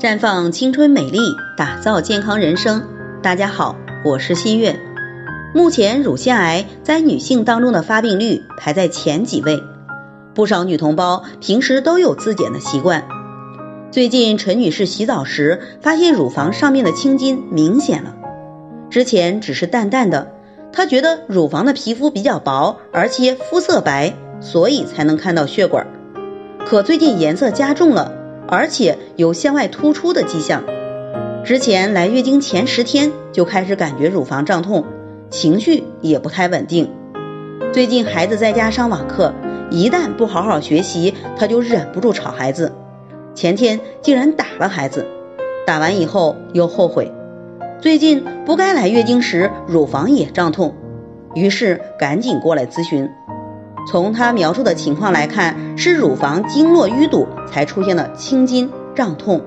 绽放青春美丽，打造健康人生。大家好，我是新月。目前乳腺癌在女性当中的发病率排在前几位，不少女同胞平时都有自检的习惯。最近陈女士洗澡时发现乳房上面的青筋明显了，之前只是淡淡的，她觉得乳房的皮肤比较薄，而且肤色白，所以才能看到血管。可最近颜色加重了。而且有向外突出的迹象，之前来月经前十天就开始感觉乳房胀痛，情绪也不太稳定。最近孩子在家上网课，一旦不好好学习，他就忍不住吵孩子。前天竟然打了孩子，打完以后又后悔。最近不该来月经时，乳房也胀痛，于是赶紧过来咨询。从他描述的情况来看，是乳房经络淤堵才出现了青筋胀痛。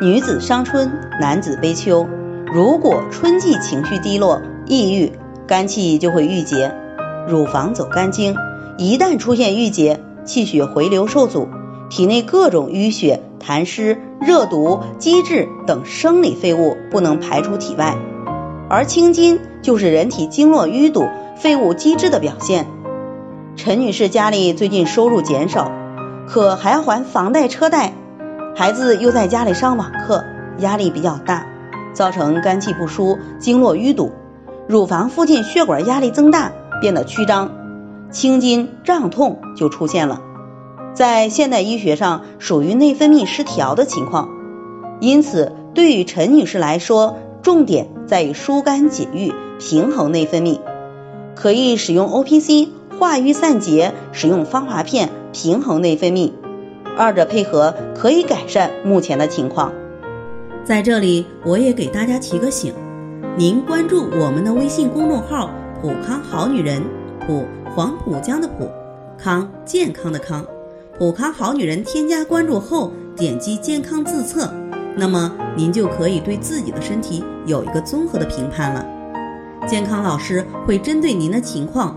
女子伤春，男子悲秋。如果春季情绪低落、抑郁，肝气就会郁结，乳房走肝经。一旦出现郁结，气血回流受阻，体内各种淤血、痰湿、热毒、积滞等生理废物不能排出体外，而青筋就是人体经络淤堵、废物积滞的表现。陈女士家里最近收入减少，可还要还房贷车贷，孩子又在家里上网课，压力比较大，造成肝气不舒、经络淤堵，乳房附近血管压力增大，变得曲张，青筋胀痛就出现了。在现代医学上属于内分泌失调的情况，因此对于陈女士来说，重点在于疏肝解郁、平衡内分泌，可以使用 O P C。化瘀散结，使用芳华片平衡内分泌，二者配合可以改善目前的情况。在这里，我也给大家提个醒：您关注我们的微信公众号“普康好女人”，普黄浦江的浦，康健康的康，普康好女人。添加关注后，点击健康自测，那么您就可以对自己的身体有一个综合的评判了。健康老师会针对您的情况。